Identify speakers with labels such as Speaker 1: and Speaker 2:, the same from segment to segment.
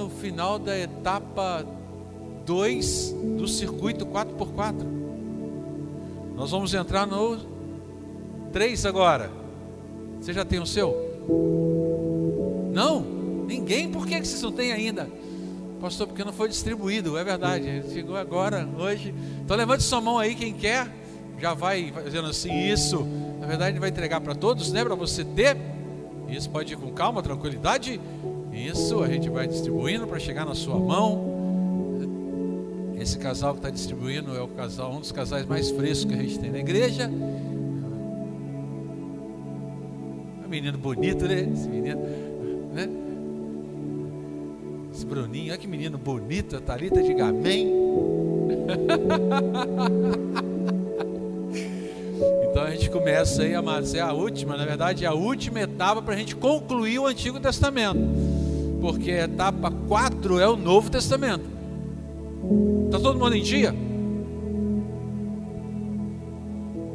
Speaker 1: ao final da etapa 2 do circuito 4x4. Nós vamos entrar no 3 agora. Você já tem o seu? Não? Ninguém? Por que vocês não têm ainda? Pastor, porque não foi distribuído, é verdade. Chegou agora, hoje. Então levante sua mão aí, quem quer. Já vai fazendo assim, isso. Na verdade, ele vai entregar para todos, né? Para você ter. Isso pode ir com calma, tranquilidade. Isso, a gente vai distribuindo para chegar na sua mão. Esse casal que está distribuindo é o casal, um dos casais mais frescos que a gente tem na igreja. É um menino bonito, né? Esse menino, né? Esse Bruninho, olha que menino bonito, a Thalita de Gamém. Então a gente começa aí, amados, é a última, na verdade, é a última etapa para a gente concluir o Antigo Testamento. Porque a etapa 4 é o Novo Testamento. Está todo mundo em dia?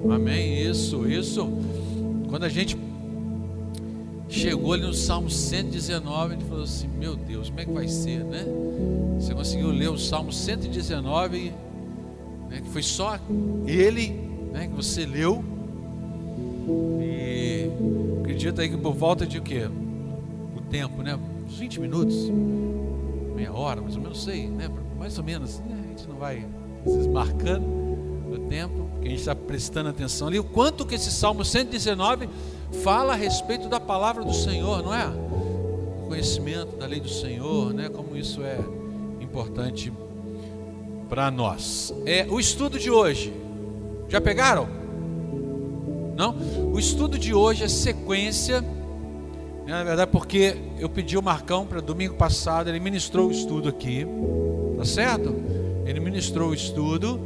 Speaker 1: Amém. Isso, isso. Quando a gente chegou ali no Salmo 119, ele falou assim: Meu Deus, como é que vai ser, né? Você conseguiu ler o Salmo 119, né, que foi só ele né, que você leu. E acredita aí que por volta de o quê? O tempo, né? Uns 20 minutos, meia hora, mais ou menos, sei, né? Mais ou menos, né? a gente não vai se marcando o tempo, porque a gente está prestando atenção ali. O quanto que esse Salmo 119 fala a respeito da palavra do Senhor, não é? O conhecimento da lei do Senhor, né? Como isso é importante para nós. É o estudo de hoje. Já pegaram? Não? O estudo de hoje é sequência. Né? Na verdade, porque eu pedi o Marcão para domingo passado, ele ministrou o estudo aqui, tá certo? Ele ministrou o estudo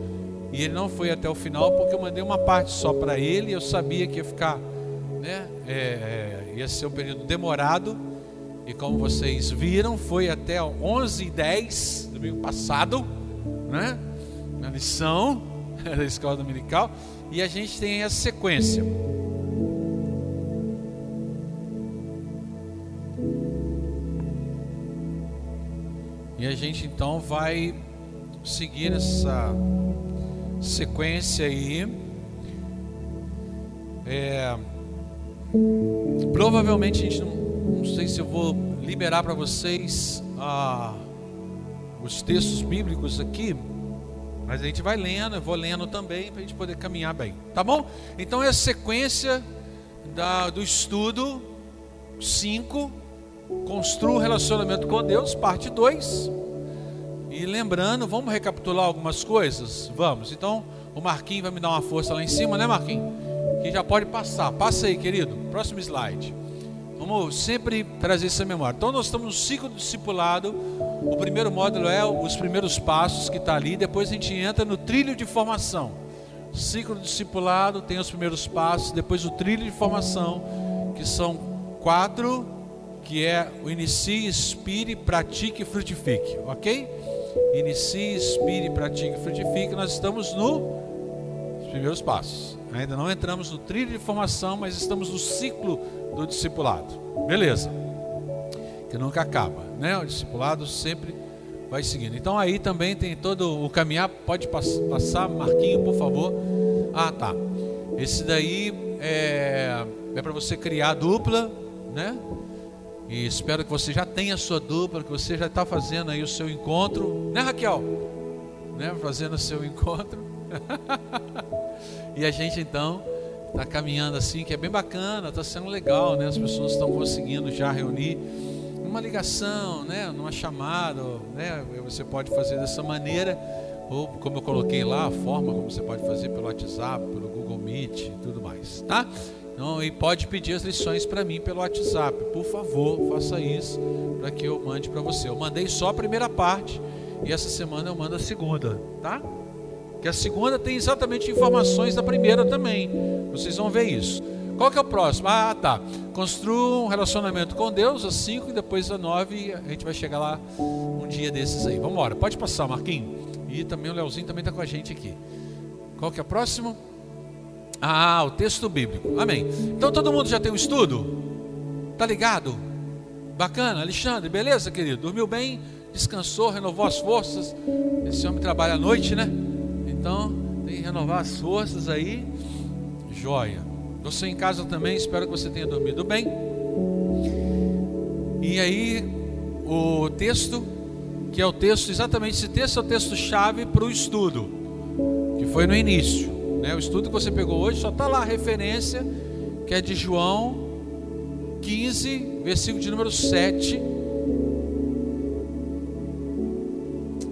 Speaker 1: e ele não foi até o final porque eu mandei uma parte só para ele. Eu sabia que ia ficar né? É, é, ia ser um período demorado. E como vocês viram, foi até 11 e 10 domingo passado, né? Na lição da escola dominical. E a gente tem essa sequência. E a gente então vai seguir essa sequência aí. É, Provavelmente a gente não, não sei se eu vou liberar para vocês ah, os textos bíblicos aqui, mas a gente vai lendo, eu vou lendo também para a gente poder caminhar bem, tá bom? Então é a sequência da, do estudo 5, construa o relacionamento com Deus, parte 2. E lembrando, vamos recapitular algumas coisas? Vamos. Então, o Marquinhos vai me dar uma força lá em cima, né, Marquinhos? que já pode passar. Passa aí, querido. Próximo slide. Vamos sempre trazer essa memória. Então, nós estamos no ciclo do discipulado. O primeiro módulo é os primeiros passos que está ali. Depois a gente entra no trilho de formação. Ciclo do discipulado tem os primeiros passos. Depois o trilho de formação, que são quatro, que é o inicie, expire, pratique e frutifique. Ok? Inicie, expire, pratique e frutifique. Nós estamos no primeiros passos. Ainda não entramos no trilho de formação, mas estamos no ciclo do discipulado. Beleza. Que nunca acaba, né? O discipulado sempre vai seguindo. Então aí também tem todo o caminhar. Pode passar, Marquinho, por favor. Ah, tá. Esse daí é, é para você criar dupla, né? E espero que você já tenha a sua dupla, que você já está fazendo aí o seu encontro, né, Raquel? Né? Fazendo o seu encontro. E a gente então está caminhando assim, que é bem bacana, está sendo legal, né? As pessoas estão conseguindo já reunir uma ligação, né? Numa chamada, né? Você pode fazer dessa maneira, ou como eu coloquei lá, a forma como você pode fazer pelo WhatsApp, pelo Google Meet e tudo mais, tá? Então, e pode pedir as lições para mim pelo WhatsApp. Por favor, faça isso para que eu mande para você. Eu mandei só a primeira parte e essa semana eu mando a segunda, tá? Que a segunda tem exatamente informações da primeira também. Vocês vão ver isso. Qual que é o próximo? Ah, tá. Construa um relacionamento com Deus, a 5 e depois a 9. A gente vai chegar lá um dia desses aí. Vamos embora. Pode passar, Marquinhos. E também o Leozinho também está com a gente aqui. Qual que é o próximo? Ah, o texto bíblico. Amém. Então todo mundo já tem um estudo? Tá ligado? Bacana, Alexandre, beleza, querido? Dormiu bem? Descansou, renovou as forças? Esse homem trabalha à noite, né? Então, tem que renovar as forças aí. Joia. Você em casa também, espero que você tenha dormido bem. E aí, o texto, que é o texto, exatamente esse texto é o texto-chave para o estudo, que foi no início. Né? O estudo que você pegou hoje só está lá a referência, que é de João 15, versículo de número 7,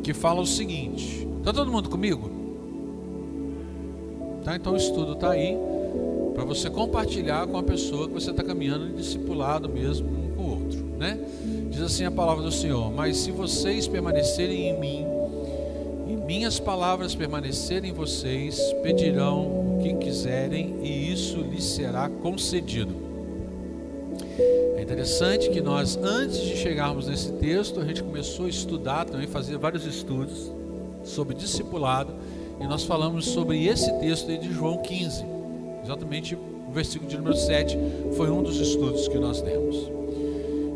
Speaker 1: que fala o seguinte: Está todo mundo comigo? Tá, então o estudo está aí para você compartilhar com a pessoa que você está caminhando em discipulado mesmo um com o outro, né? Diz assim a palavra do Senhor: Mas se vocês permanecerem em mim minhas palavras permanecerem em vocês, pedirão o que quiserem e isso lhes será concedido. É interessante que nós, antes de chegarmos nesse texto, a gente começou a estudar também, fazer vários estudos sobre discipulado, e nós falamos sobre esse texto aí de João 15. Exatamente o versículo de número 7 foi um dos estudos que nós demos.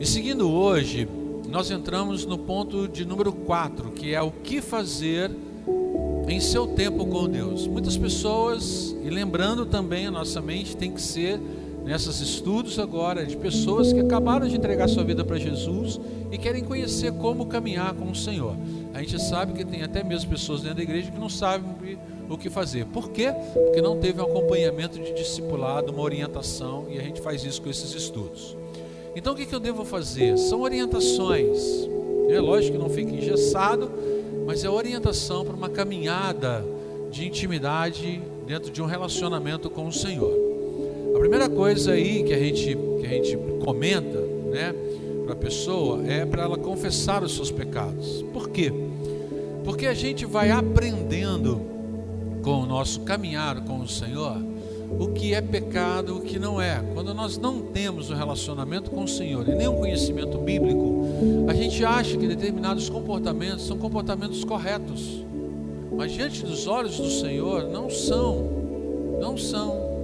Speaker 1: E seguindo hoje, nós entramos no ponto de número 4, que é o que fazer em seu tempo com Deus. Muitas pessoas, e lembrando também a nossa mente, tem que ser nesses estudos agora de pessoas que acabaram de entregar sua vida para Jesus e querem conhecer como caminhar com o Senhor. A gente sabe que tem até mesmo pessoas dentro da igreja que não sabem o que fazer. Por quê? Porque não teve um acompanhamento de discipulado, uma orientação, e a gente faz isso com esses estudos. Então o que eu devo fazer? São orientações. É lógico que não fica engessado, mas é orientação para uma caminhada de intimidade dentro de um relacionamento com o Senhor. A primeira coisa aí que a gente, que a gente comenta, né, para a pessoa é para ela confessar os seus pecados. Por quê? Porque a gente vai aprendendo com o nosso caminhar com o Senhor o que é pecado, o que não é. Quando nós não temos um relacionamento com o Senhor e nem um conhecimento bíblico, a gente acha que determinados comportamentos são comportamentos corretos. Mas diante dos olhos do Senhor não são. Não são.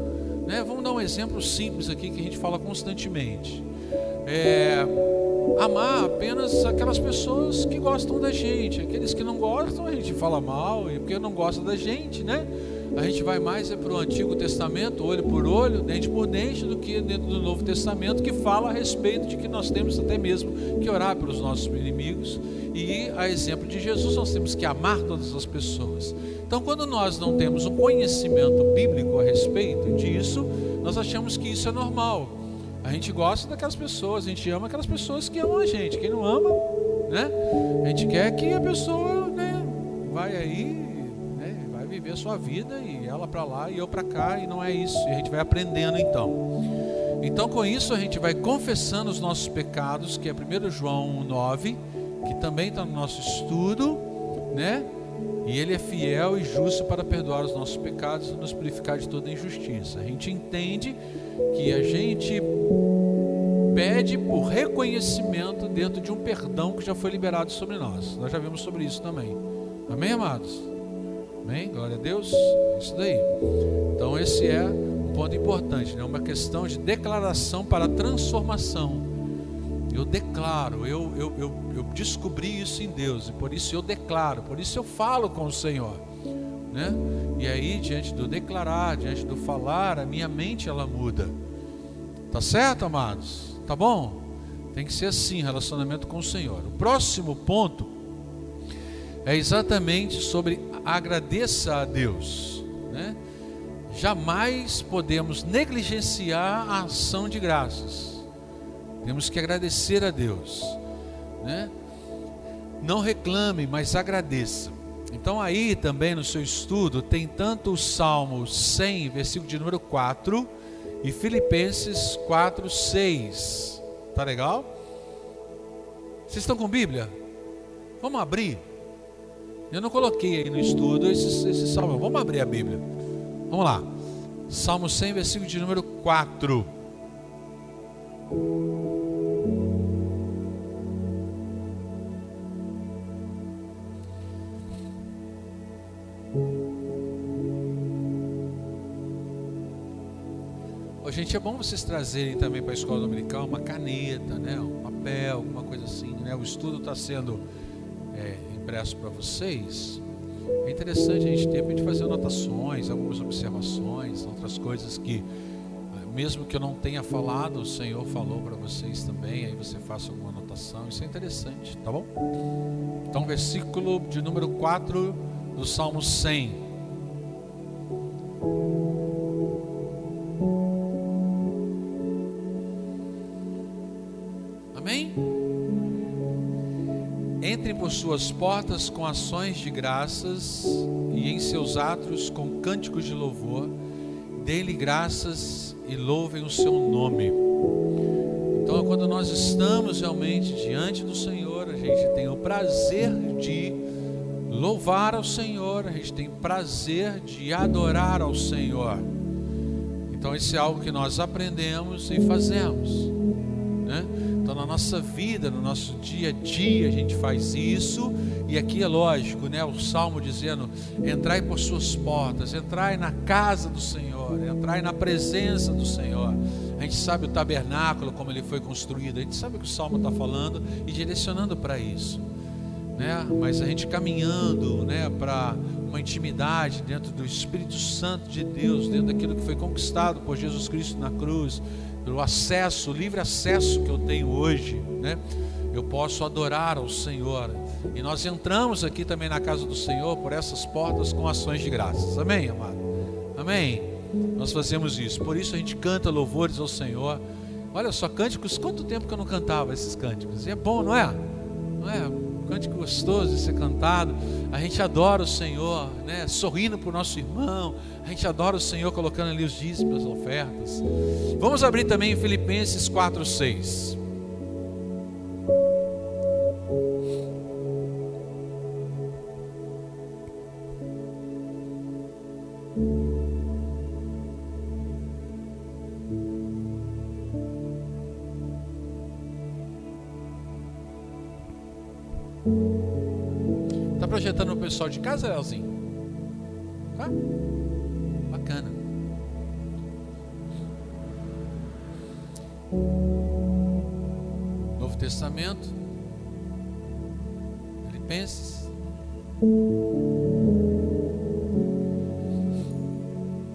Speaker 1: Né? Vamos dar um exemplo simples aqui que a gente fala constantemente. É, amar apenas aquelas pessoas que gostam da gente. Aqueles que não gostam, a gente fala mal, e porque não gosta da gente, né? A gente vai mais é para o Antigo Testamento, olho por olho, dente por dente, do que dentro do Novo Testamento, que fala a respeito de que nós temos até mesmo que orar pelos nossos inimigos. E a exemplo de Jesus, nós temos que amar todas as pessoas. Então, quando nós não temos um conhecimento bíblico a respeito disso, nós achamos que isso é normal. A gente gosta daquelas pessoas, a gente ama aquelas pessoas que amam a gente. Quem não ama, né? A gente quer que a pessoa, né, vai aí, sua vida e ela para lá e eu para cá e não é isso. E a gente vai aprendendo então. Então, com isso a gente vai confessando os nossos pecados, que é 1 João 9, que também está no nosso estudo, né? E Ele é fiel e justo para perdoar os nossos pecados e nos purificar de toda injustiça. A gente entende que a gente pede por reconhecimento dentro de um perdão que já foi liberado sobre nós. Nós já vimos sobre isso também. Amém, amados? Amém? Glória a Deus. Isso daí. Então, esse é um ponto importante, né? uma questão de declaração para transformação. Eu declaro, eu, eu, eu, eu, descobri isso em Deus, e por isso eu declaro, por isso eu falo com o Senhor. Né? E aí, diante do declarar, diante do falar, a minha mente ela muda. Tá certo, amados? Tá bom? Tem que ser assim, relacionamento com o Senhor. O próximo ponto é exatamente sobre agradeça a Deus. Né? Jamais podemos negligenciar a ação de graças. Temos que agradecer a Deus, né? Não reclame, mas agradeça. Então aí também no seu estudo tem tanto o Salmo 100, versículo de número 4 e Filipenses 4, 6. Tá legal? Vocês estão com Bíblia? Vamos abrir. Eu não coloquei aí no estudo esse, esse salmo. Vamos abrir a Bíblia. Vamos lá. Salmo 100, versículo de número 4. Ô, gente, é bom vocês trazerem também para a escola dominical uma caneta, né? um papel, alguma coisa assim. Né? O estudo está sendo é, impresso para vocês. É interessante a gente ter para fazer anotações, algumas observações, outras coisas que, mesmo que eu não tenha falado, o Senhor falou para vocês também, aí você faça alguma anotação. Isso é interessante, tá bom? Então, versículo de número 4 do Salmo 100. Suas portas com ações de graças e em seus atos com cânticos de louvor. Dê-lhe graças e louvem o seu nome. Então, quando nós estamos realmente diante do Senhor, a gente tem o prazer de louvar ao Senhor, a gente tem prazer de adorar ao Senhor. Então, isso é algo que nós aprendemos e fazemos, nossa vida, no nosso dia a dia, a gente faz isso. E aqui é lógico, né? O salmo dizendo: entrai por suas portas, entrai na casa do Senhor, entrai na presença do Senhor. A gente sabe o tabernáculo, como ele foi construído, a gente sabe o que o salmo está falando e direcionando para isso. Né? Mas a gente caminhando né, para uma intimidade dentro do Espírito Santo de Deus, dentro daquilo que foi conquistado por Jesus Cristo na cruz, pelo acesso, livre acesso que eu tenho hoje, né? Eu posso adorar ao Senhor. E nós entramos aqui também na casa do Senhor por essas portas com ações de graças. Amém, amado? Amém. Nós fazemos isso. Por isso a gente canta louvores ao Senhor. Olha só, cânticos, quanto tempo que eu não cantava esses cânticos? E é bom, não é? Não é? Cântico gostoso de ser cantado. A gente adora o Senhor, né? Sorrindo para o nosso irmão. A gente adora o Senhor colocando ali os dízimos, as ofertas. Vamos abrir também Filipenses 4, 6. Pessoal de casa, Leozinho? Tá? Bacana. Novo Testamento. Filipenses.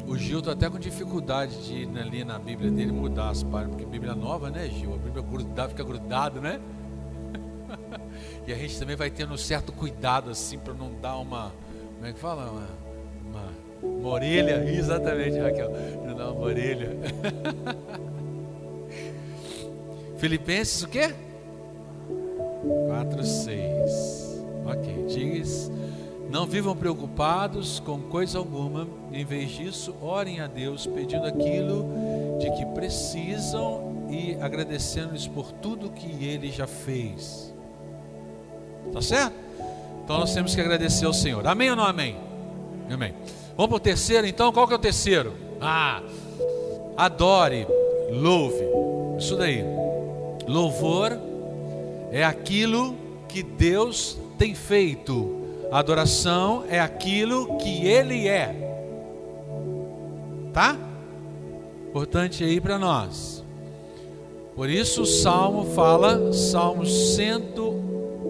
Speaker 1: O Gil está até com dificuldade de ir ali na Bíblia dele mudar as páginas, porque Bíblia nova, né, Gil? A Bíblia grudada, fica grudado, né? E a gente também vai tendo um certo cuidado assim para não dar uma, como é que fala? Uma, uma, uma orelha, exatamente, Raquel, não dar uma orelha. Filipenses o quê? 4, 6. Ok, diz: Não vivam preocupados com coisa alguma, em vez disso, orem a Deus pedindo aquilo de que precisam e agradecendo-lhes por tudo que Ele já fez. Tá certo? Então nós temos que agradecer ao Senhor. Amém ou não amém? Amém. Vamos para o terceiro então? Qual que é o terceiro? Ah, adore, louve. Isso daí. Louvor é aquilo que Deus tem feito. Adoração é aquilo que Ele é. Tá? Importante aí para nós. Por isso o Salmo fala, Salmo 100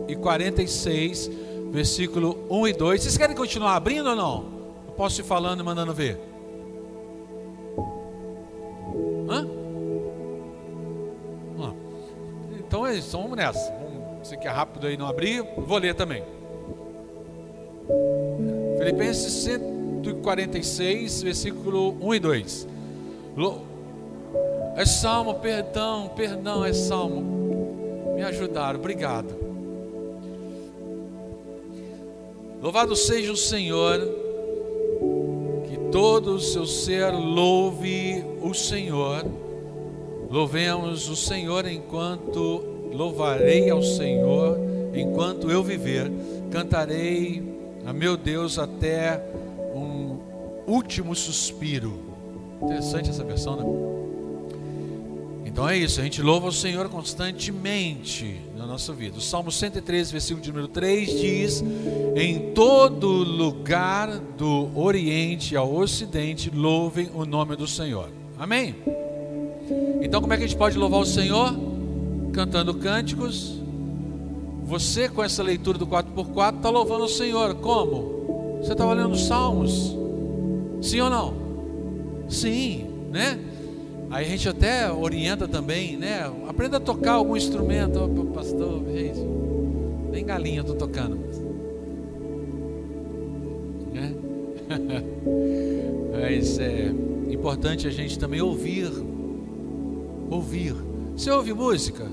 Speaker 1: e 46, versículo 1 e 2. Vocês querem continuar abrindo ou não? Eu posso ir falando e mandando ver? Hã? Ah. Então, é então vamos nessa. Você que é rápido aí não abrir, vou ler também. Filipenses 146, versículo 1 e 2. É salmo, perdão, perdão, é salmo. Me ajudaram, obrigado. Louvado seja o Senhor, que todo o seu ser louve o Senhor. Louvemos o Senhor enquanto louvarei ao Senhor, enquanto eu viver. Cantarei a meu Deus até um último suspiro. Interessante essa versão, né? Então é isso, a gente louva o Senhor constantemente na nossa vida. O Salmo 113, versículo de número 3 diz: Em todo lugar do Oriente ao Ocidente, louvem o nome do Senhor. Amém? Então, como é que a gente pode louvar o Senhor? Cantando cânticos. Você, com essa leitura do 4x4, está louvando o Senhor. Como? Você estava lendo Salmos. Sim ou não? Sim, né? Aí a gente até orienta também, né? Aprenda a tocar algum instrumento, oh, pastor, gente. Nem galinha eu tô tocando. Né? Mas é importante a gente também ouvir. Ouvir. Você ouve música?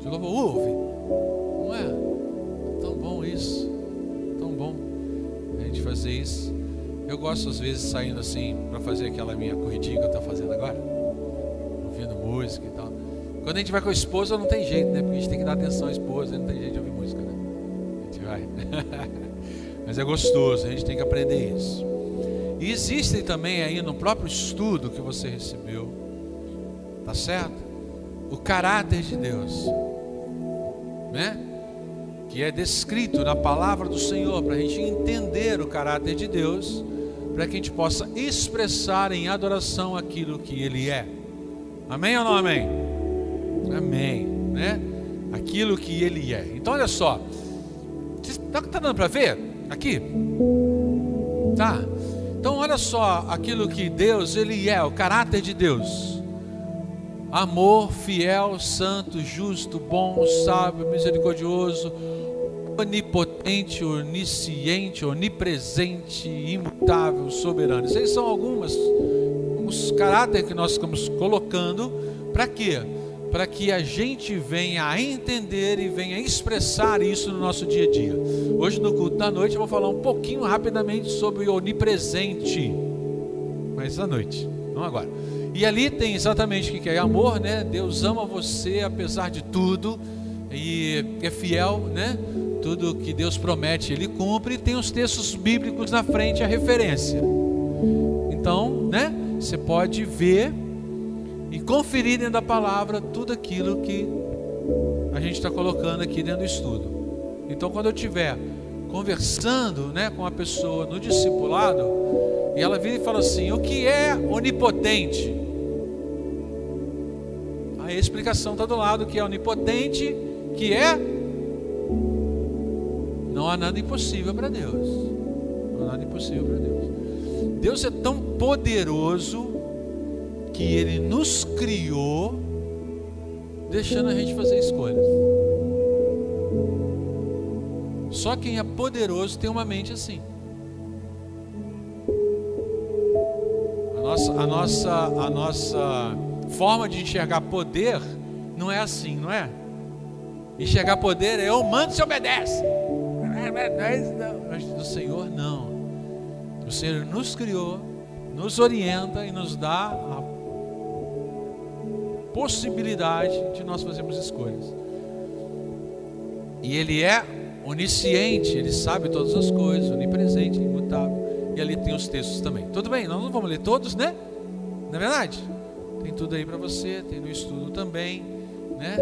Speaker 1: Você ouve? Não é? Tão bom isso. Tão bom a gente fazer isso. Eu gosto às vezes saindo assim para fazer aquela minha corridinha que eu estou fazendo agora, ouvindo música e tal. Quando a gente vai com a esposa não tem jeito, né? Porque a gente tem que dar atenção à esposa, não tem jeito de ouvir música, né? A gente vai. Mas é gostoso, a gente tem que aprender isso. E existem também aí no próprio estudo que você recebeu, tá certo? O caráter de Deus, né? Que é descrito na palavra do Senhor para a gente entender o caráter de Deus para que a gente possa expressar em adoração aquilo que Ele é. Amém ou não amém? Amém, né? Aquilo que Ele é. Então olha só, está tá dando para ver aqui? Tá. Então olha só aquilo que Deus Ele é, o caráter de Deus. Amor, fiel, santo, justo, bom, sábio, misericordioso, onipotente, onisciente, onipresente, imutável, soberano. Esses são algumas os caráteres que nós estamos colocando para quê? Para que a gente venha a entender e venha expressar isso no nosso dia a dia. Hoje no culto da noite eu vou falar um pouquinho rapidamente sobre onipresente. Mas à noite, não agora. E ali tem exatamente o que é amor, né? Deus ama você apesar de tudo e é fiel, né? Tudo que Deus promete, Ele cumpre, e tem os textos bíblicos na frente, a referência. Então, né, você pode ver e conferir dentro da palavra tudo aquilo que a gente está colocando aqui dentro do estudo. Então, quando eu estiver conversando né, com a pessoa no discipulado, e ela vira e fala assim: o que é onipotente? Aí a explicação está do lado que é onipotente, que é não há nada impossível para Deus. Não há nada impossível para Deus. Deus é tão poderoso que Ele nos criou, deixando a gente fazer escolhas. Só quem é poderoso tem uma mente assim. A nossa, a nossa, a nossa forma de enxergar poder não é assim, não é? Enxergar poder é eu mando e obedece mas do Senhor não. O Senhor nos criou, nos orienta e nos dá a possibilidade de nós fazermos escolhas. E Ele é onisciente, Ele sabe todas as coisas, onipresente, imutável. E ali tem os textos também. Tudo bem, nós não vamos ler todos, né? Não é verdade? Tem tudo aí para você, tem no estudo também, né?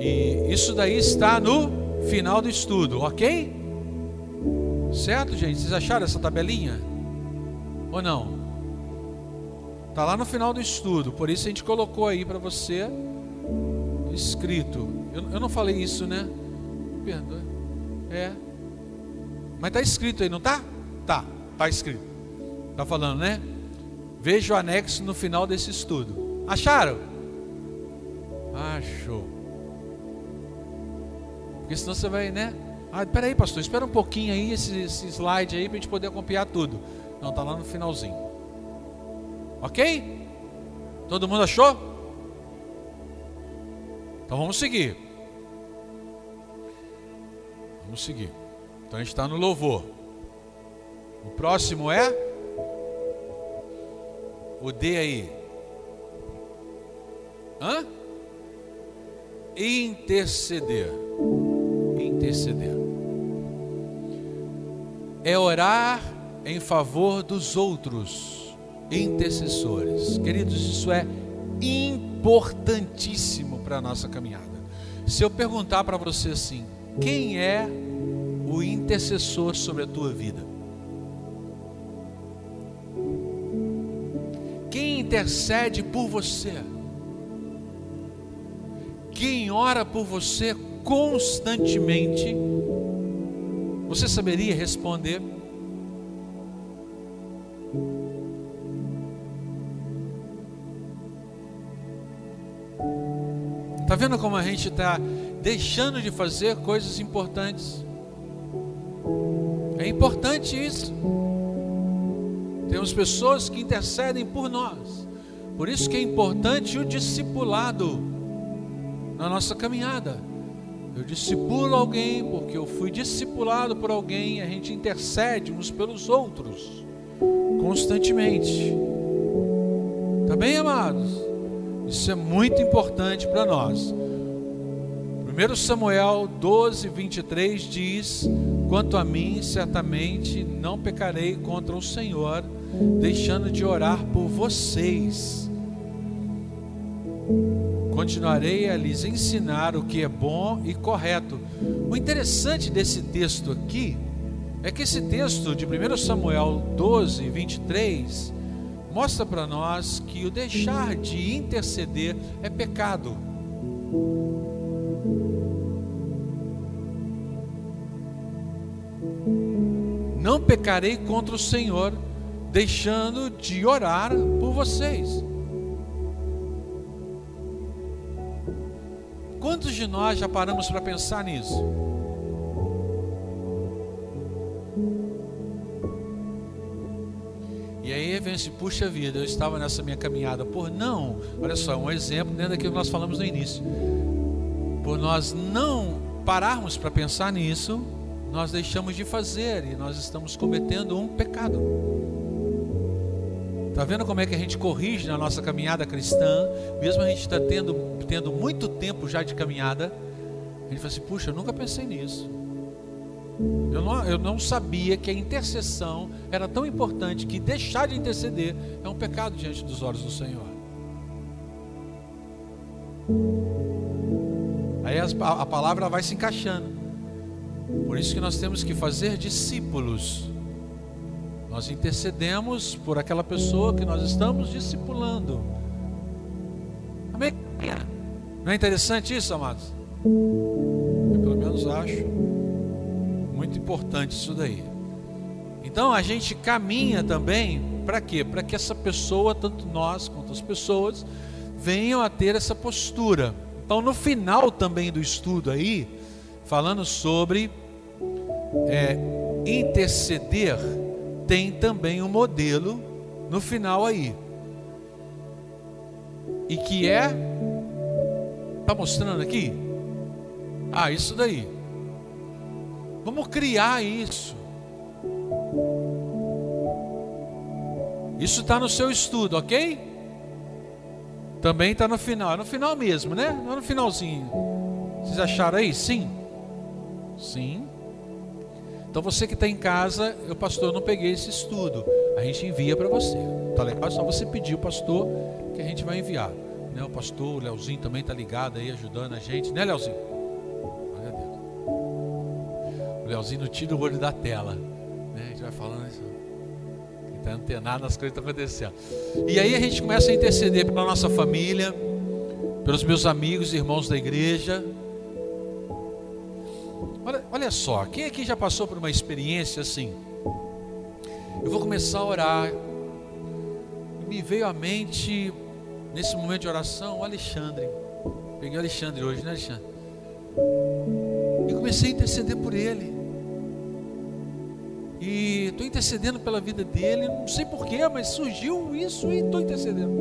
Speaker 1: E isso daí está no final do estudo, ok? Certo, gente? Vocês acharam essa tabelinha? Ou não? Tá lá no final do estudo, por isso a gente colocou aí para você escrito. Eu, eu, não falei isso, né? Perdoa. É. Mas tá escrito aí, não tá? Tá, tá escrito. Tá falando, né? Veja o anexo no final desse estudo. Acharam? Achou. Porque senão você vai, né? Ah, peraí, pastor, espera um pouquinho aí, esse, esse slide aí, para a gente poder acompanhar tudo. Não, está lá no finalzinho. Ok? Todo mundo achou? Então vamos seguir. Vamos seguir. Então a gente está no louvor. O próximo é o D aí. Hã? Interceder interceder. É orar em favor dos outros, intercessores. Queridos, isso é importantíssimo para a nossa caminhada. Se eu perguntar para você assim, quem é o intercessor sobre a tua vida? Quem intercede por você? Quem ora por você constantemente? Você saberia responder? Está vendo como a gente está deixando de fazer coisas importantes? É importante isso. Temos pessoas que intercedem por nós. Por isso que é importante o discipulado na nossa caminhada. Eu discipulo alguém porque eu fui discipulado por alguém, a gente intercede uns pelos outros constantemente. Tá bem, amados? Isso é muito importante para nós. 1 Samuel 12, 23 diz: Quanto a mim, certamente não pecarei contra o Senhor deixando de orar por vocês. Continuarei a lhes ensinar o que é bom e correto. O interessante desse texto aqui é que esse texto de 1 Samuel 12, 23 mostra para nós que o deixar de interceder é pecado. Não pecarei contra o Senhor deixando de orar por vocês. Quantos de nós já paramos para pensar nisso? E aí vem se puxa vida, eu estava nessa minha caminhada por não, olha só, um exemplo dentro daquilo que nós falamos no início. Por nós não pararmos para pensar nisso, nós deixamos de fazer e nós estamos cometendo um pecado. Está vendo como é que a gente corrige na nossa caminhada cristã, mesmo a gente está tendo, tendo muito tempo já de caminhada, a gente fala assim, puxa, eu nunca pensei nisso. Eu não, eu não sabia que a intercessão era tão importante que deixar de interceder é um pecado diante dos olhos do Senhor. Aí a, a palavra vai se encaixando. Por isso que nós temos que fazer discípulos nós intercedemos por aquela pessoa que nós estamos discipulando. Amém? Não é interessante isso, amados? Eu pelo menos acho muito importante isso daí. Então a gente caminha também para quê? Para que essa pessoa, tanto nós quanto as pessoas, venham a ter essa postura. Então no final também do estudo aí, falando sobre é, interceder tem também um modelo no final aí. E que é Tá mostrando aqui? Ah, isso daí. Vamos criar isso. Isso está no seu estudo, ok? Também está no final. É no final mesmo, né? Não é no finalzinho. Vocês acharam aí? Sim. Sim. Então você que está em casa, eu pastor, não peguei esse estudo. A gente envia para você. Tá legal? É só você pedir o pastor que a gente vai enviar. Né? O pastor, o Leozinho também está ligado aí, ajudando a gente, né, Leozinho? Olha Deus. O Leozinho não tira o olho da tela. Né? A gente vai falando isso. Está antenado nas coisas que estão acontecendo. E aí a gente começa a interceder pela nossa família, pelos meus amigos e irmãos da igreja Olha, olha só, quem aqui já passou por uma experiência assim? Eu vou começar a orar. Me veio à mente, nesse momento de oração, o Alexandre. Peguei o Alexandre hoje, né, Alexandre? E comecei a interceder por ele. E estou intercedendo pela vida dele, não sei porquê, mas surgiu isso e estou intercedendo.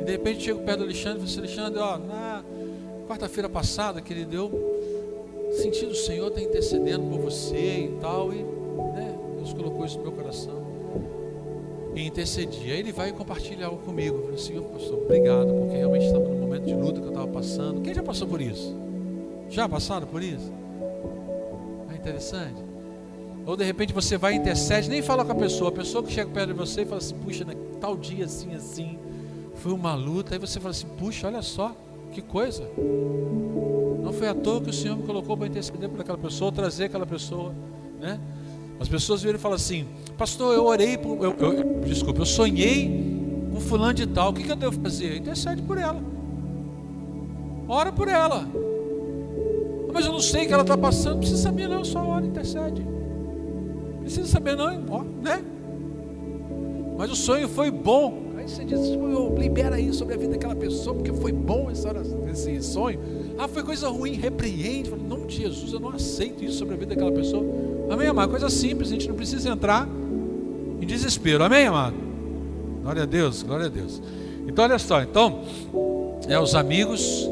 Speaker 1: E de repente chego perto do Alexandre e falo assim, Alexandre, ó, na quarta-feira passada que ele deu sentindo o Senhor está intercedendo por você e tal, e né, Deus colocou isso no meu coração. E intercedi. Aí ele vai compartilhar algo comigo. Eu falei, Senhor, pastor, obrigado, porque realmente estava no momento de luta que eu estava passando. Quem já passou por isso? Já passaram por isso? É interessante. Ou de repente você vai e intercede, nem fala com a pessoa, a pessoa que chega perto de você e fala assim, puxa, né, tal dia assim, assim, foi uma luta, aí você fala assim, puxa, olha só, que coisa. Não foi à toa que o Senhor me colocou para interceder por aquela pessoa, trazer aquela pessoa, né? As pessoas viram e falam assim: Pastor, eu orei, por, eu, eu, desculpa, eu sonhei com fulano de tal, o que, que eu devo fazer? Intercede por ela. Ora por ela. Mas eu não sei o que ela está passando, não precisa saber não, só ora, intercede. Precisa saber não, né? Mas o sonho foi bom. Aí você diz, libera aí sobre a vida daquela pessoa, porque foi bom essa esse sonho. Ah, foi coisa ruim, repreende. Fala, em nome de Jesus, eu não aceito isso sobre a vida daquela pessoa. Amém, amado? Coisa simples, a gente não precisa entrar em desespero. Amém, amado? Glória a Deus, glória a Deus. Então, olha só, então, é os amigos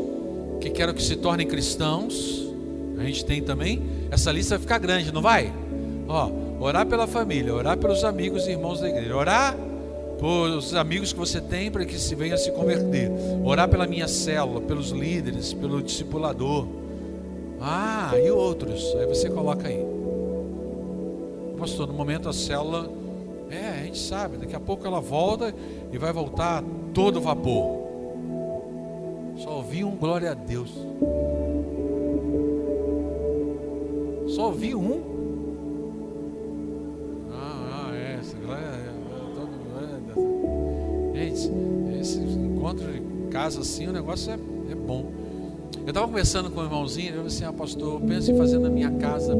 Speaker 1: que quero que se tornem cristãos. A gente tem também. Essa lista vai ficar grande, não vai? Ó, orar pela família, orar pelos amigos e irmãos da igreja, orar pelos amigos que você tem para que se venha a se converter, orar pela minha célula, pelos líderes, pelo discipulador. Ah, e outros? Aí você coloca aí. Pastor, no momento a célula é, a gente sabe, daqui a pouco ela volta e vai voltar todo vapor. Só ouvi um glória a Deus. Só ouvi um. Gente, esse encontro de casa assim, o negócio é, é bom. Eu estava conversando com o irmãozinho, ele falou assim, ah, pastor, eu penso em fazer na minha casa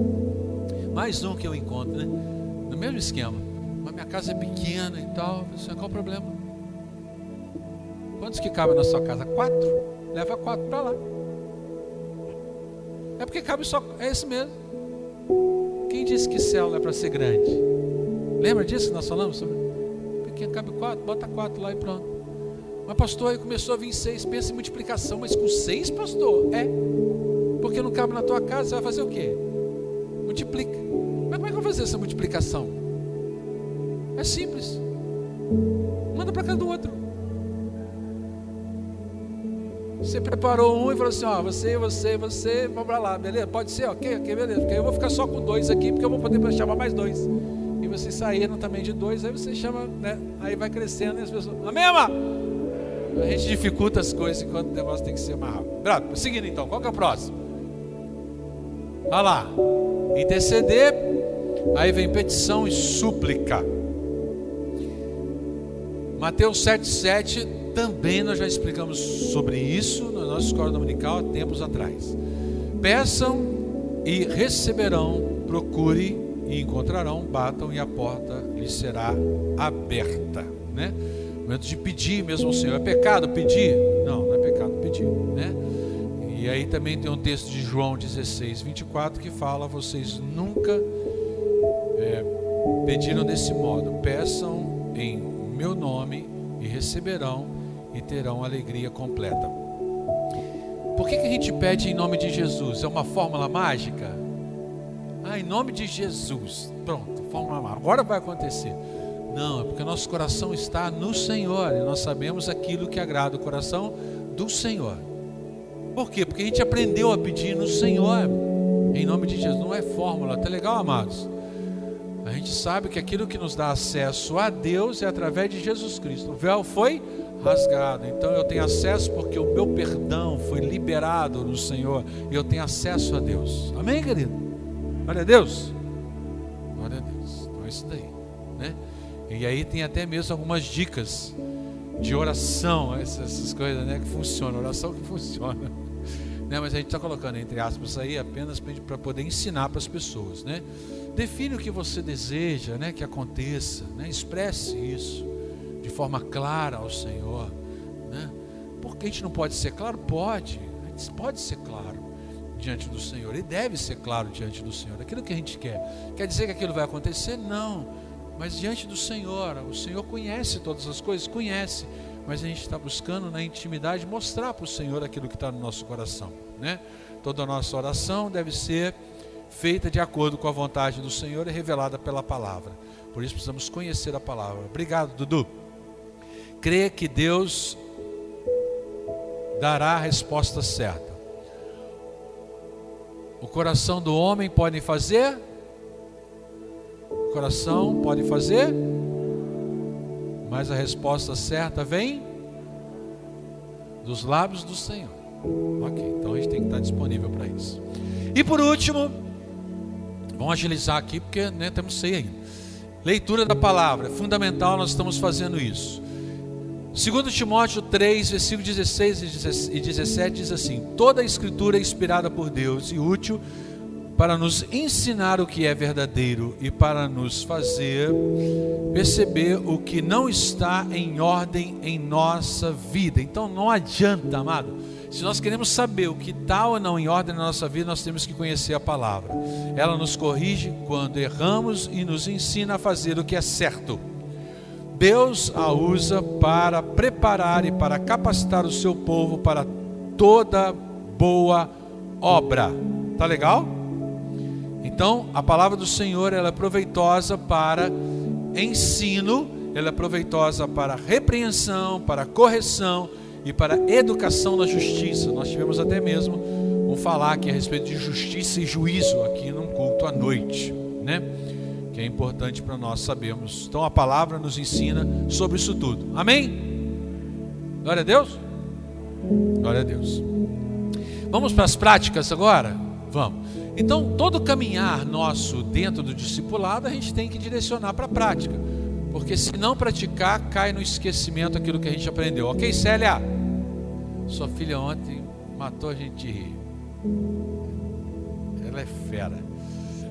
Speaker 1: mais um que eu encontro, né? No mesmo esquema minha casa é pequena e tal. Eu assim, qual o problema? Quantos que cabem na sua casa? Quatro? Leva quatro para lá. É porque cabe só. É isso mesmo. Quem disse que céu não é para ser grande? Lembra disso que nós falamos sobre? Porque cabe quatro, bota quatro lá e pronto. Mas pastor, aí começou a vir seis, pensa em multiplicação, mas com seis, pastor, é. Porque não cabe na tua casa, você vai fazer o quê? Multiplica. Mas como é que eu vou fazer essa multiplicação? É simples. Manda para cada outro. Você preparou um e falou assim: ó, você, você, você, vamos para lá, beleza? Pode ser, ok, ok, beleza. Porque eu vou ficar só com dois aqui, porque eu vou poder chamar mais dois. Vocês saíram também de dois, aí você chama, né? Aí vai crescendo e as pessoas. Amém, amar? A gente dificulta as coisas enquanto o negócio tem que ser mais rápido. Seguindo então, qual que é o próximo? Olha lá. Interceder, aí vem petição e súplica. Mateus 7,7 também nós já explicamos sobre isso na nossa escola dominical há tempos atrás. Peçam e receberão, procure e encontrarão, batam e a porta lhes será aberta. Né? Momento de pedir mesmo ao Senhor. É pecado pedir? Não, não é pecado pedir. Né? E aí também tem um texto de João 16, 24 que fala: vocês nunca é, pediram desse modo, peçam em meu nome e receberão e terão alegria completa. Por que, que a gente pede em nome de Jesus? É uma fórmula mágica? Ah, em nome de Jesus. Pronto. Agora vai acontecer. Não, é porque nosso coração está no Senhor e nós sabemos aquilo que agrada o coração do Senhor. Por quê? Porque a gente aprendeu a pedir no Senhor, em nome de Jesus. Não é fórmula, tá legal, amados? A gente sabe que aquilo que nos dá acesso a Deus é através de Jesus Cristo. O véu foi rasgado, então eu tenho acesso porque o meu perdão foi liberado no Senhor e eu tenho acesso a Deus. Amém, querido? Glória a Deus. Glória a Deus. Então é isso daí, né? E aí tem até mesmo algumas dicas de oração, essas, essas coisas, né, que funcionam, oração que funciona. Né, mas a gente está colocando entre aspas aí apenas para poder ensinar para as pessoas, né? Define o que você deseja né, que aconteça, né? expresse isso de forma clara ao Senhor. Né? Porque a gente não pode ser claro? Pode, a gente pode ser claro diante do Senhor, e deve ser claro diante do Senhor, aquilo que a gente quer. Quer dizer que aquilo vai acontecer? Não, mas diante do Senhor, o Senhor conhece todas as coisas, conhece, mas a gente está buscando na intimidade mostrar para o Senhor aquilo que está no nosso coração. Né? Toda a nossa oração deve ser feita de acordo com a vontade do Senhor e revelada pela palavra. Por isso precisamos conhecer a palavra. Obrigado, Dudu. Crê que Deus dará a resposta certa. O coração do homem pode fazer? O coração pode fazer? Mas a resposta certa vem dos lábios do Senhor. Ok, então a gente tem que estar disponível para isso. E por último, Vamos agilizar aqui porque né, temos ceia ainda. Leitura da palavra, é fundamental, nós estamos fazendo isso. Segundo Timóteo 3, versículo 16 e 17 diz assim: Toda a escritura é inspirada por Deus e útil para nos ensinar o que é verdadeiro e para nos fazer perceber o que não está em ordem em nossa vida. Então não adianta, amado. Se nós queremos saber o que está ou não em ordem na nossa vida, nós temos que conhecer a palavra. Ela nos corrige quando erramos e nos ensina a fazer o que é certo. Deus a usa para preparar e para capacitar o seu povo para toda boa obra. Tá legal? Então, a palavra do Senhor ela é proveitosa para ensino, ela é proveitosa para repreensão, para correção e para educação na justiça. Nós tivemos até mesmo um falar aqui a respeito de justiça e juízo aqui num culto à noite, né? Que é importante para nós sabermos. Então a palavra nos ensina sobre isso tudo. Amém? Glória a Deus? Glória a Deus. Vamos para as práticas agora? Vamos. Então, todo caminhar nosso dentro do discipulado, a gente tem que direcionar para a prática. Porque se não praticar, cai no esquecimento aquilo que a gente aprendeu. Ok, Célia? Sua filha ontem matou a gente de rir. Ela é fera.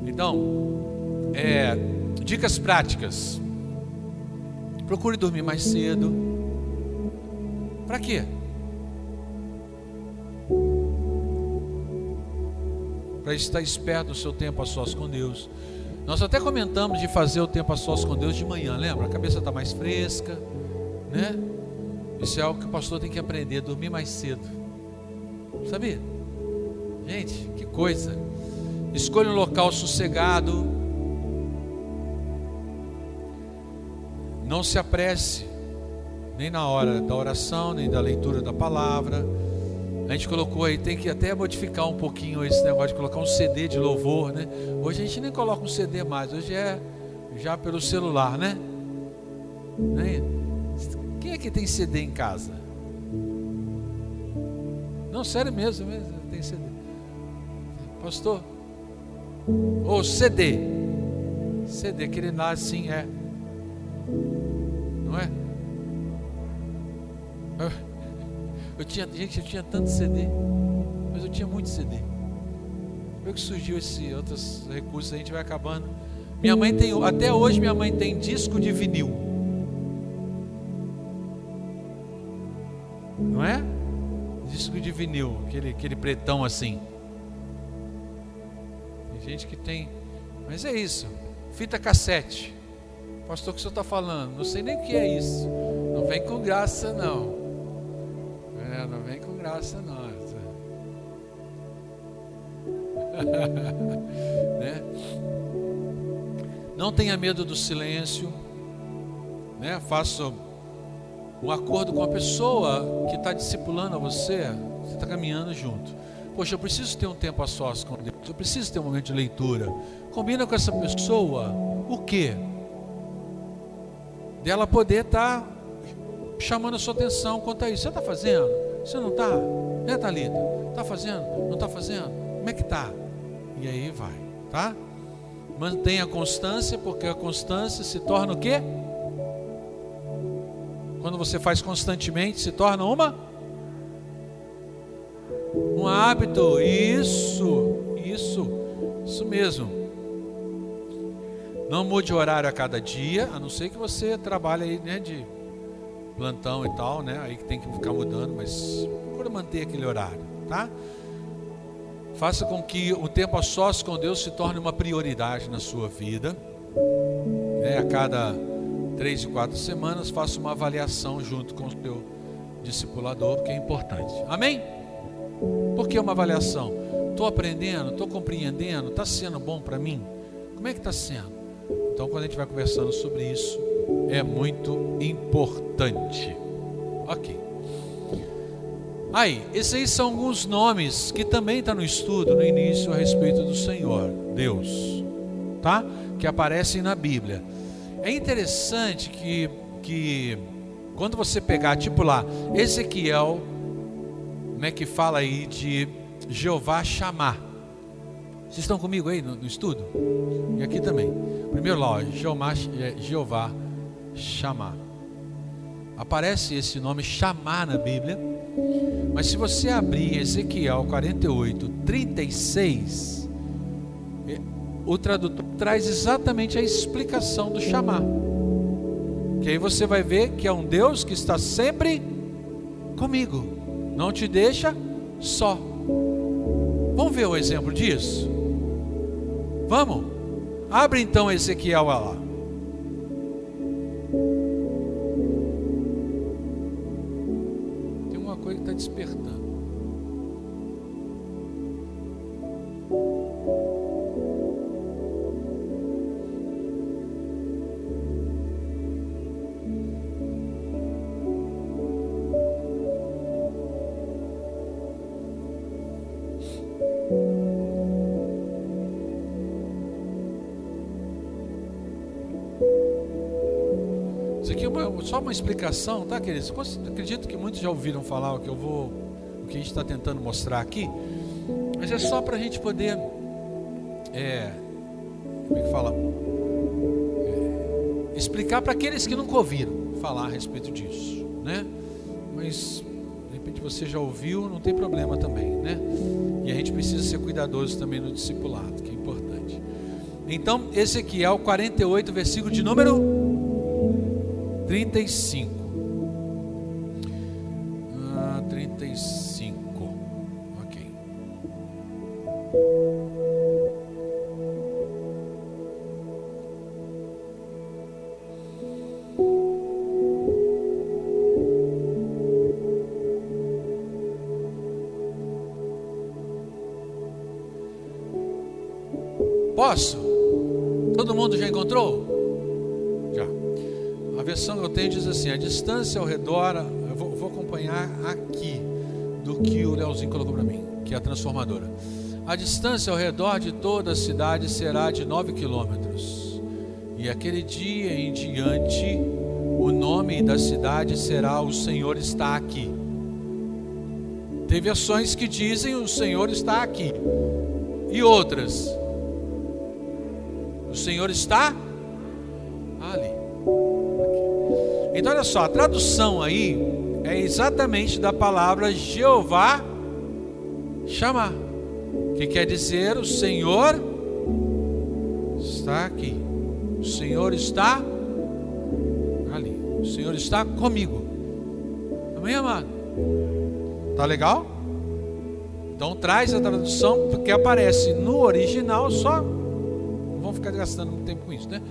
Speaker 1: Então, é, dicas práticas. Procure dormir mais cedo. Para quê? para estar esperto do seu tempo a sós com Deus. Nós até comentamos de fazer o tempo a sós com Deus de manhã, lembra? A cabeça está mais fresca, né? Isso é algo que o pastor tem que aprender, dormir mais cedo. Sabia? Gente, que coisa. Escolha um local sossegado. Não se apresse, nem na hora da oração, nem da leitura da palavra a gente colocou aí, tem que até modificar um pouquinho esse negócio de colocar um CD de louvor, né? Hoje a gente nem coloca um CD mais, hoje é já pelo celular, né? né? Quem é que tem CD em casa? Não, sério mesmo, mesmo tem CD. Pastor? Ou oh, CD. CD, aquele lá assim é. Não é? Eu tinha, gente, eu tinha tanto CD, mas eu tinha muito CD. Como que surgiu esse outros recursos? A gente vai acabando. Minha mãe tem, até hoje minha mãe tem disco de vinil. Não é? Disco de vinil, aquele, aquele pretão assim. Tem gente que tem, mas é isso. Fita cassete. Pastor, o que o senhor está falando? Não sei nem o que é isso. Não vem com graça, não. É, não vem com graça não. né? Não tenha medo do silêncio. Né? Faça um acordo com a pessoa que está discipulando a você. Você está caminhando junto. Poxa, eu preciso ter um tempo a sós com Deus. Eu preciso ter um momento de leitura. Combina com essa pessoa o quê? Dela poder estar tá chamando a sua atenção quanto a isso. Você está fazendo? Você não está? Né, Thalita? Está fazendo? Não está fazendo? Como é que está? E aí vai, tá? Mantenha a constância, porque a constância se torna o quê? Quando você faz constantemente, se torna uma um hábito. Isso, isso, isso mesmo. Não mude o horário a cada dia, a não ser que você trabalhe aí, né, de plantão e tal, né? Aí que tem que ficar mudando, mas procura manter aquele horário, tá? Faça com que o tempo a sós com Deus se torne uma prioridade na sua vida. Né? A cada três e quatro semanas, faça uma avaliação junto com o seu discipulador, que é importante. Amém? Por que uma avaliação? Estou aprendendo, estou compreendendo, está sendo bom para mim? Como é que está sendo? Então, quando a gente vai conversando sobre isso, é muito importante. Ok. Aí, esses aí são alguns nomes que também está no estudo no início a respeito do Senhor, Deus, tá? Que aparecem na Bíblia. É interessante que, que quando você pegar, tipo lá, Ezequiel, né, que fala aí de Jeová chamar. Vocês estão comigo aí no, no estudo? E aqui também. Primeiro lá, Jeová, Jeová chamar. aparece esse nome chamar na Bíblia. Mas se você abrir Ezequiel 48, 36, é, o tradutor traz exatamente a explicação do chamar. Que aí você vai ver que é um Deus que está sempre comigo, não te deixa só. Vamos ver o exemplo disso? Vamos? Abre então Ezequiel lá. Tem uma coisa que está despertando. Explicação, tá, queridos? Acredito que muitos já ouviram falar o que eu vou, o que a gente está tentando mostrar aqui, mas é só para a gente poder, é, como é que fala? É, explicar para aqueles que nunca ouviram falar a respeito disso, né? Mas de repente você já ouviu, não tem problema também, né? E a gente precisa ser cuidadoso também no discipulado, que é importante. Então, Ezequiel 48, versículo de número 35. Ah, 35. Ok. Posso? Todo mundo já encontrou? Versão que eu tenho diz assim: a distância ao redor, eu vou, vou acompanhar aqui do que o Leozinho colocou para mim, que é a transformadora. A distância ao redor de toda a cidade será de 9 quilômetros. E aquele dia em diante, o nome da cidade será O Senhor está aqui. Tem versões que dizem O Senhor está aqui. E outras, O Senhor está Então, olha só, a tradução aí é exatamente da palavra Jeová chamar, que quer dizer o Senhor está aqui, o Senhor está ali, o Senhor está comigo. Amém, amado? Tá legal? Então traz a tradução porque aparece no original só. Não vamos ficar gastando muito tempo com isso, né?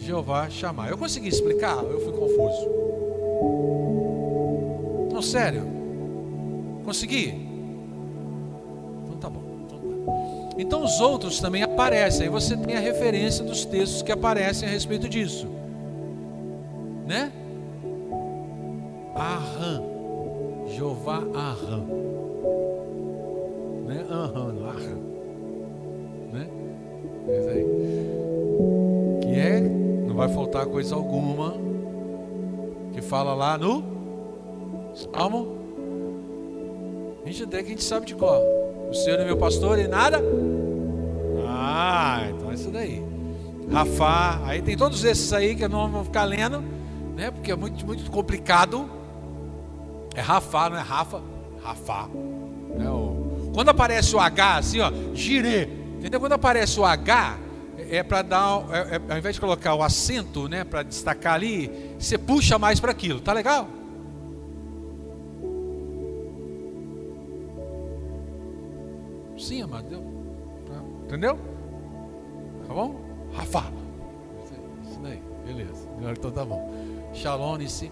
Speaker 1: Jeová chamar. Eu consegui explicar? Eu fui confuso. Não, sério. Consegui? Então tá bom. Então, tá. então os outros também aparecem. Aí você tem a referência dos textos que aparecem a respeito disso. Né? Aham. Jeová Aham. Né? Aham, Aham. Né? É isso aí vai faltar coisa alguma. Que fala lá no Salmo. Gente, até que a gente sabe de qual. O Senhor é meu pastor e nada. Ah, então é isso daí. Rafá, aí tem todos esses aí que eu não vou ficar lendo, né? Porque é muito, muito complicado. É Rafá, não é Rafa? Rafá. É o... Quando aparece o H, assim, ó, girê. Entendeu? Quando aparece o H, é para dar, é, é, ao invés de colocar o acento, né, para destacar ali, você puxa mais para aquilo, tá legal? Sim, amado, deu. Entendeu? Tá bom? Rafa. Isso daí, beleza. Então tá bom. Shalom, se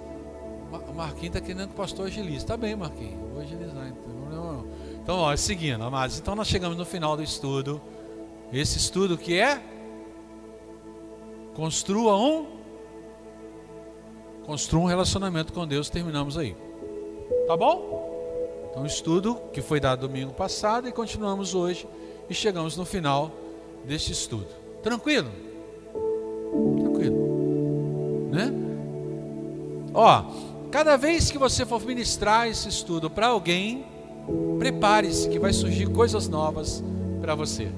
Speaker 1: O Marquinhos está querendo que o pastor agilize. Tá bem, Marquinhos. Vou agilizar. Então, então ó, seguindo, amados. Então nós chegamos no final do estudo. Esse estudo que é Construa um construa um relacionamento com Deus, terminamos aí. Tá bom? Então, estudo que foi dado domingo passado e continuamos hoje e chegamos no final deste estudo. Tranquilo? Tranquilo. Né? Ó, cada vez que você for ministrar esse estudo para alguém, prepare-se que vai surgir coisas novas para você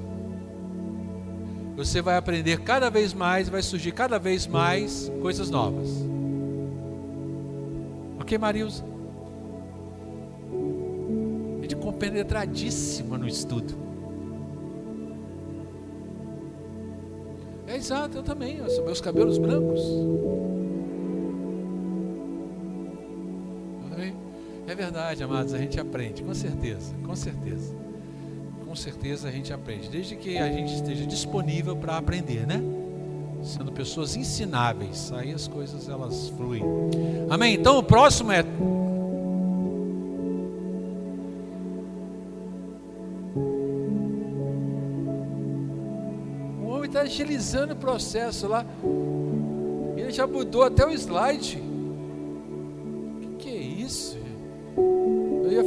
Speaker 1: você vai aprender cada vez mais, vai surgir cada vez mais coisas novas. que Marilza. A gente compenetradíssima no estudo. É exato, eu também. São meus cabelos brancos. É verdade, amados, a gente aprende, com certeza, com certeza. Com certeza a gente aprende, desde que a gente esteja disponível para aprender, né? Sendo pessoas ensináveis, aí as coisas elas fluem. Amém? Então o próximo é O homem está agilizando o processo lá. Ele já mudou até o slide.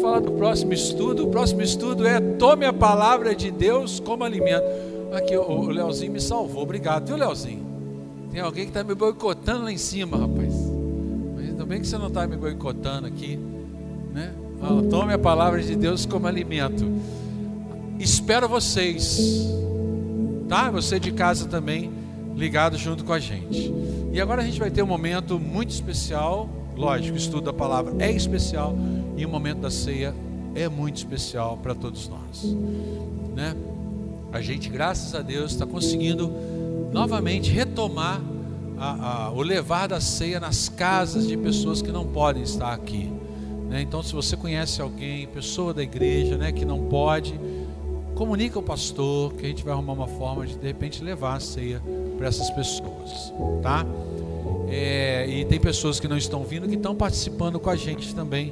Speaker 1: Falar do próximo estudo. O próximo estudo é Tome a palavra de Deus como alimento. Aqui, o, Leozinho me salvou. Obrigado, viu, Leozinho? Tem alguém que está me boicotando lá em cima, rapaz. Mas ainda bem que você não está me boicotando aqui. Né? Fala, Tome a palavra de Deus como alimento. Espero vocês, tá? Você de casa também, ligado junto com a gente. E agora a gente vai ter um momento muito especial Lógico, estudo da palavra é especial e o momento da ceia é muito especial para todos nós, né? A gente, graças a Deus, está conseguindo novamente retomar a, a, o levar da ceia nas casas de pessoas que não podem estar aqui. Né? Então, se você conhece alguém, pessoa da igreja, né, que não pode, comunica ao pastor que a gente vai arrumar uma forma de de repente levar a ceia para essas pessoas, tá? É, e tem pessoas que não estão vindo que estão participando com a gente também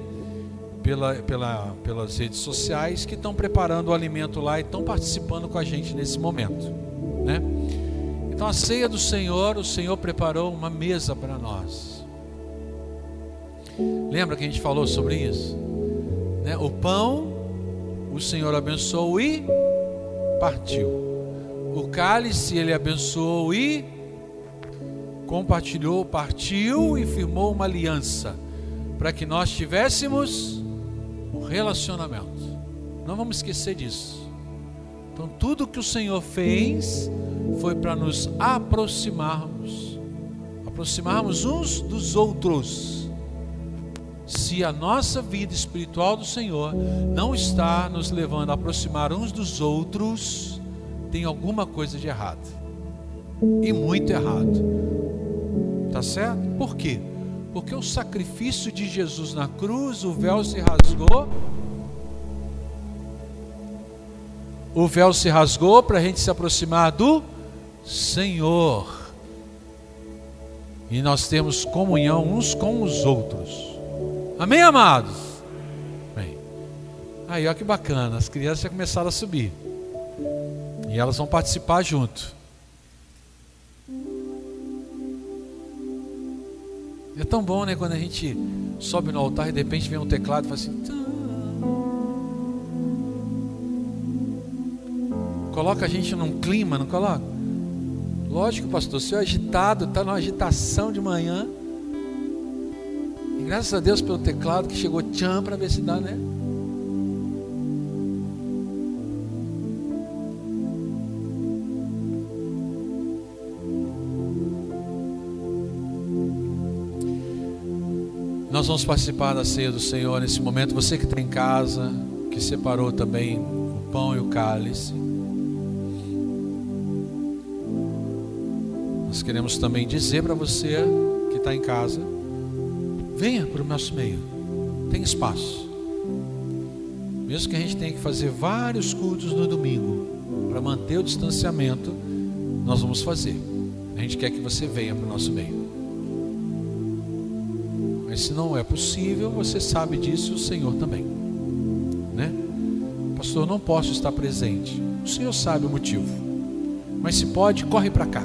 Speaker 1: pela, pela, pelas redes sociais, que estão preparando o alimento lá e estão participando com a gente nesse momento. Né? Então a ceia do Senhor, o Senhor preparou uma mesa para nós. Lembra que a gente falou sobre isso? Né? O pão, o Senhor abençoou e partiu. O cálice ele abençoou e compartilhou, partiu e firmou uma aliança para que nós tivéssemos relacionamento. Não vamos esquecer disso. Então, tudo que o Senhor fez foi para nos aproximarmos, aproximarmos uns dos outros. Se a nossa vida espiritual do Senhor não está nos levando a aproximar uns dos outros, tem alguma coisa de errado. E muito errado. Tá certo? Por quê? Porque o sacrifício de Jesus na cruz, o véu se rasgou. O véu se rasgou para a gente se aproximar do Senhor. E nós temos comunhão uns com os outros. Amém, amados? Bem. Aí, olha que bacana. As crianças já começaram a subir. E elas vão participar junto. É tão bom, né? Quando a gente sobe no altar e de repente vem um teclado e fala assim. Coloca a gente num clima, não coloca? Lógico, pastor, o senhor é agitado, está numa agitação de manhã. E graças a Deus pelo teclado que chegou tchan para ver se dá, né? Nós vamos participar da ceia do Senhor nesse momento. Você que está em casa, que separou também o pão e o cálice. Nós queremos também dizer para você que está em casa: venha para o nosso meio, tem espaço. Mesmo que a gente tenha que fazer vários cultos no domingo para manter o distanciamento, nós vamos fazer. A gente quer que você venha para o nosso meio. Mas se não é possível, você sabe disso, o Senhor também. Né? Pastor, não posso estar presente. O Senhor sabe o motivo. Mas se pode, corre para cá.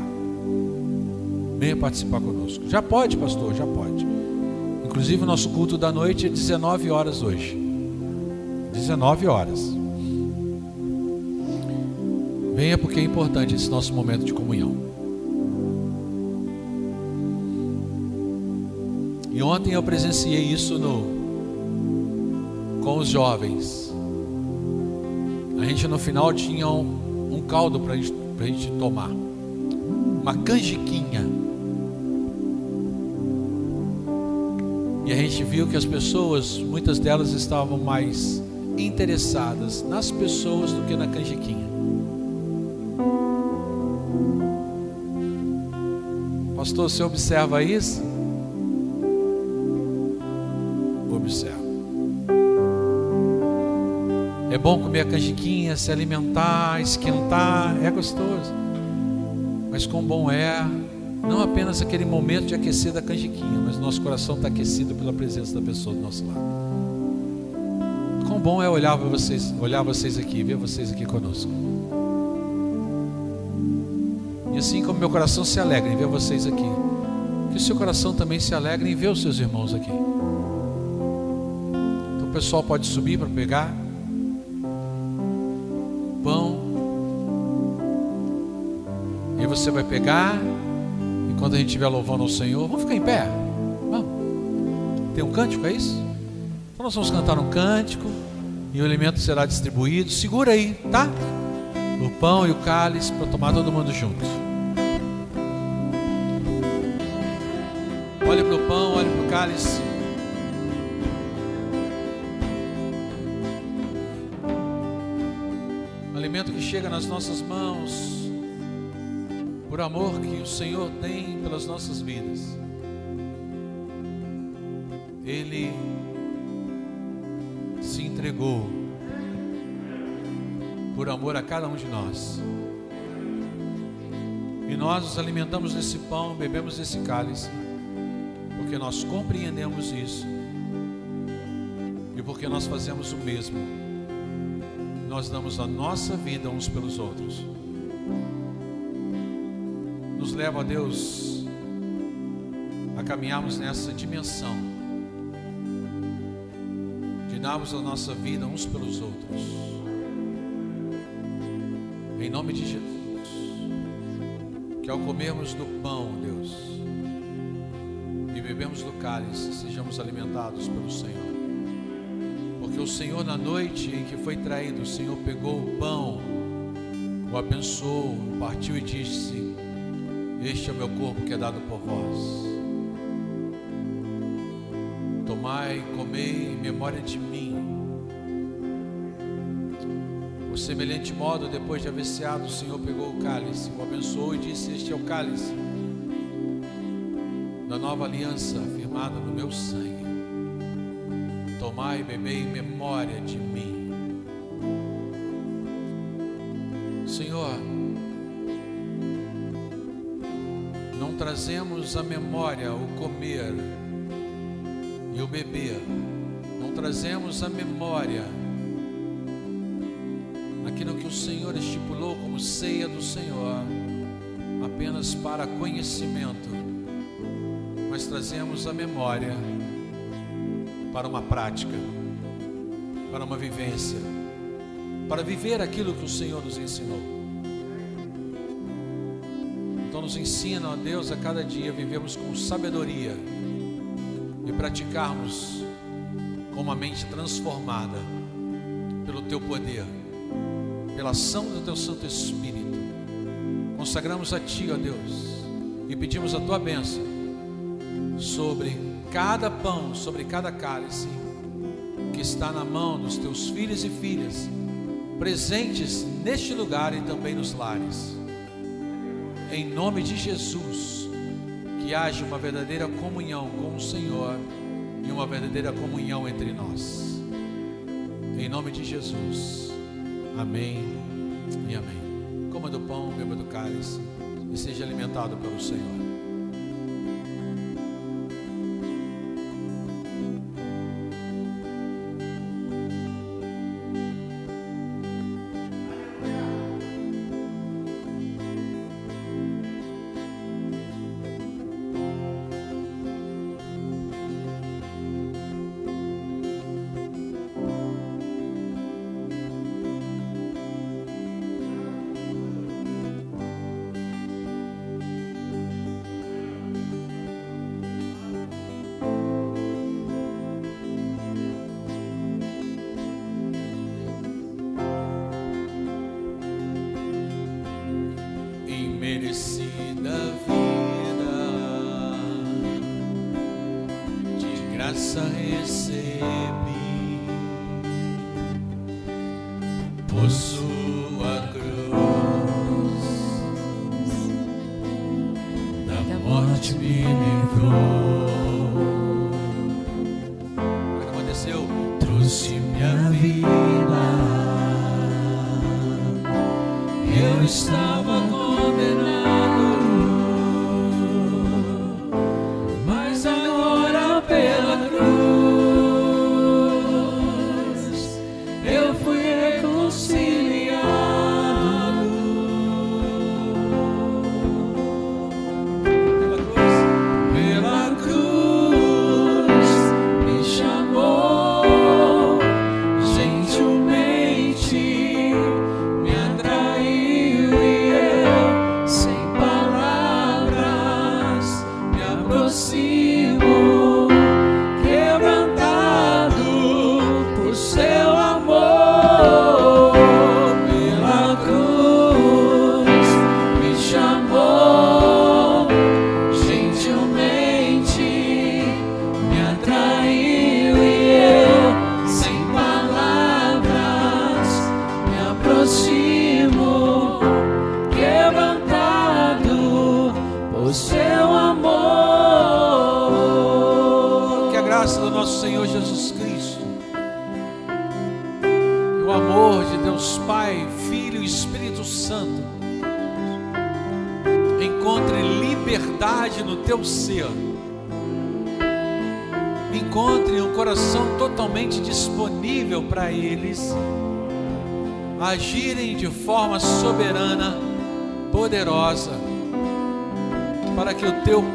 Speaker 1: Venha participar conosco. Já pode, pastor, já pode. Inclusive o nosso culto da noite é 19 horas hoje. 19 horas. Venha porque é importante esse nosso momento de comunhão. Ontem eu presenciei isso no com os jovens. A gente no final tinha um, um caldo para gente, a gente tomar, uma canjiquinha. E a gente viu que as pessoas, muitas delas estavam mais interessadas nas pessoas do que na canjiquinha. Pastor, você observa isso? É bom comer a canjiquinha, se alimentar, esquentar, é gostoso. Mas quão bom é não apenas aquele momento de aquecer da canjiquinha, mas nosso coração está aquecido pela presença da pessoa do nosso lado. Quão bom é olhar vocês, olhar vocês aqui, ver vocês aqui conosco. E assim como meu coração se alegra em ver vocês aqui, que o seu coração também se alegre em ver os seus irmãos aqui. Então o pessoal pode subir para pegar você vai pegar quando a gente estiver louvando ao Senhor, vamos ficar em pé? Vamos. Tem um cântico, é isso? Então nós vamos cantar um cântico e o alimento será distribuído. Segura aí, tá? O pão e o cálice para tomar todo mundo junto. Olhe para o pão, olhe para o cálice. O alimento que chega nas nossas mãos por amor que o Senhor tem pelas nossas vidas. Ele se entregou por amor a cada um de nós. E nós nos alimentamos desse pão, bebemos desse cálice, porque nós compreendemos isso e porque nós fazemos o mesmo. Nós damos a nossa vida uns pelos outros leva, Deus, a caminharmos nessa dimensão de darmos a nossa vida uns pelos outros. Em nome de Jesus, que ao comermos do pão, Deus, e bebemos do cálice, sejamos alimentados pelo Senhor. Porque o Senhor, na noite em que foi traído, o Senhor pegou o pão, o abençoou, partiu e disse: este é o meu corpo que é dado por vós. Tomai comei em memória de mim. Por semelhante modo, depois de haver ceado, o Senhor pegou o cálice, o abençoou e disse: Este é o cálice da nova aliança firmada no meu sangue. Tomai e bebei em memória de mim. Trazemos à memória o comer e o beber, não trazemos à memória aquilo que o Senhor estipulou como ceia do Senhor, apenas para conhecimento, mas trazemos à memória para uma prática, para uma vivência, para viver aquilo que o Senhor nos ensinou nos ensina, ó Deus, a cada dia vivemos com sabedoria e praticarmos com uma mente transformada pelo Teu poder, pela ação do Teu Santo Espírito. Consagramos a Ti, ó Deus, e pedimos a Tua bênção sobre cada pão, sobre cada cálice que está na mão dos Teus filhos e filhas, presentes neste lugar e também nos lares em nome de Jesus, que haja uma verdadeira comunhão com o Senhor e uma verdadeira comunhão entre nós. Em nome de Jesus. Amém e amém. Coma do pão, beba do cálice e seja alimentado pelo Senhor.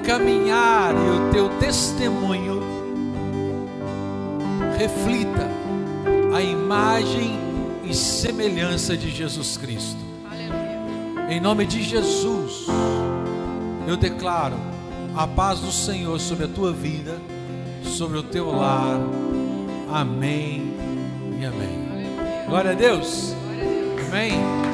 Speaker 1: Caminhar e o teu testemunho reflita a imagem e semelhança de Jesus Cristo. Em nome de Jesus, eu declaro a paz do Senhor sobre a tua vida, sobre o teu lar. Amém e amém. Glória a Deus. Amém. Glória a Deus.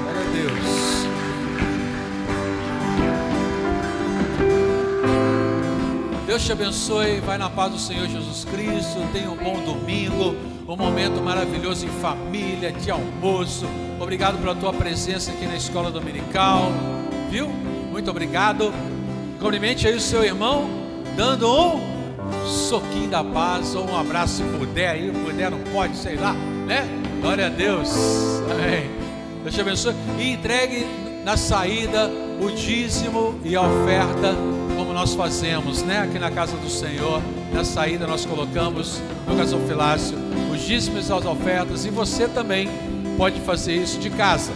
Speaker 1: Deus te abençoe. Vai na paz do Senhor Jesus Cristo. Tenha um bom domingo. Um momento maravilhoso em família, de almoço. Obrigado pela tua presença aqui na escola dominical. Viu? Muito obrigado. Cumprimente aí o seu irmão, dando um soquinho da paz ou um abraço se puder aí, puder, não pode, sei lá, né? Glória a Deus. Amém. Deus te abençoe. E entregue na saída o dízimo e a oferta, nós fazemos, né? Aqui na casa do Senhor. Na saída nós colocamos no gasofilácio os dízimos as ofertas. E você também pode fazer isso de casa.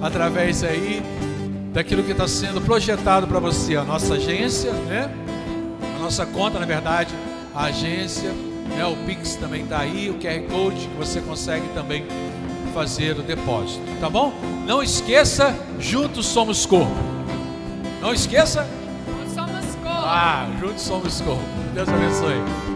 Speaker 1: Através aí daquilo que está sendo projetado para você, a nossa agência, né? A nossa conta, na verdade, a agência, né? O Pix também está aí, o QR Code que você consegue também fazer o depósito, tá bom? Não esqueça, juntos somos corpo. Não esqueça? Ah, juntos somos corpo. Deus abençoe.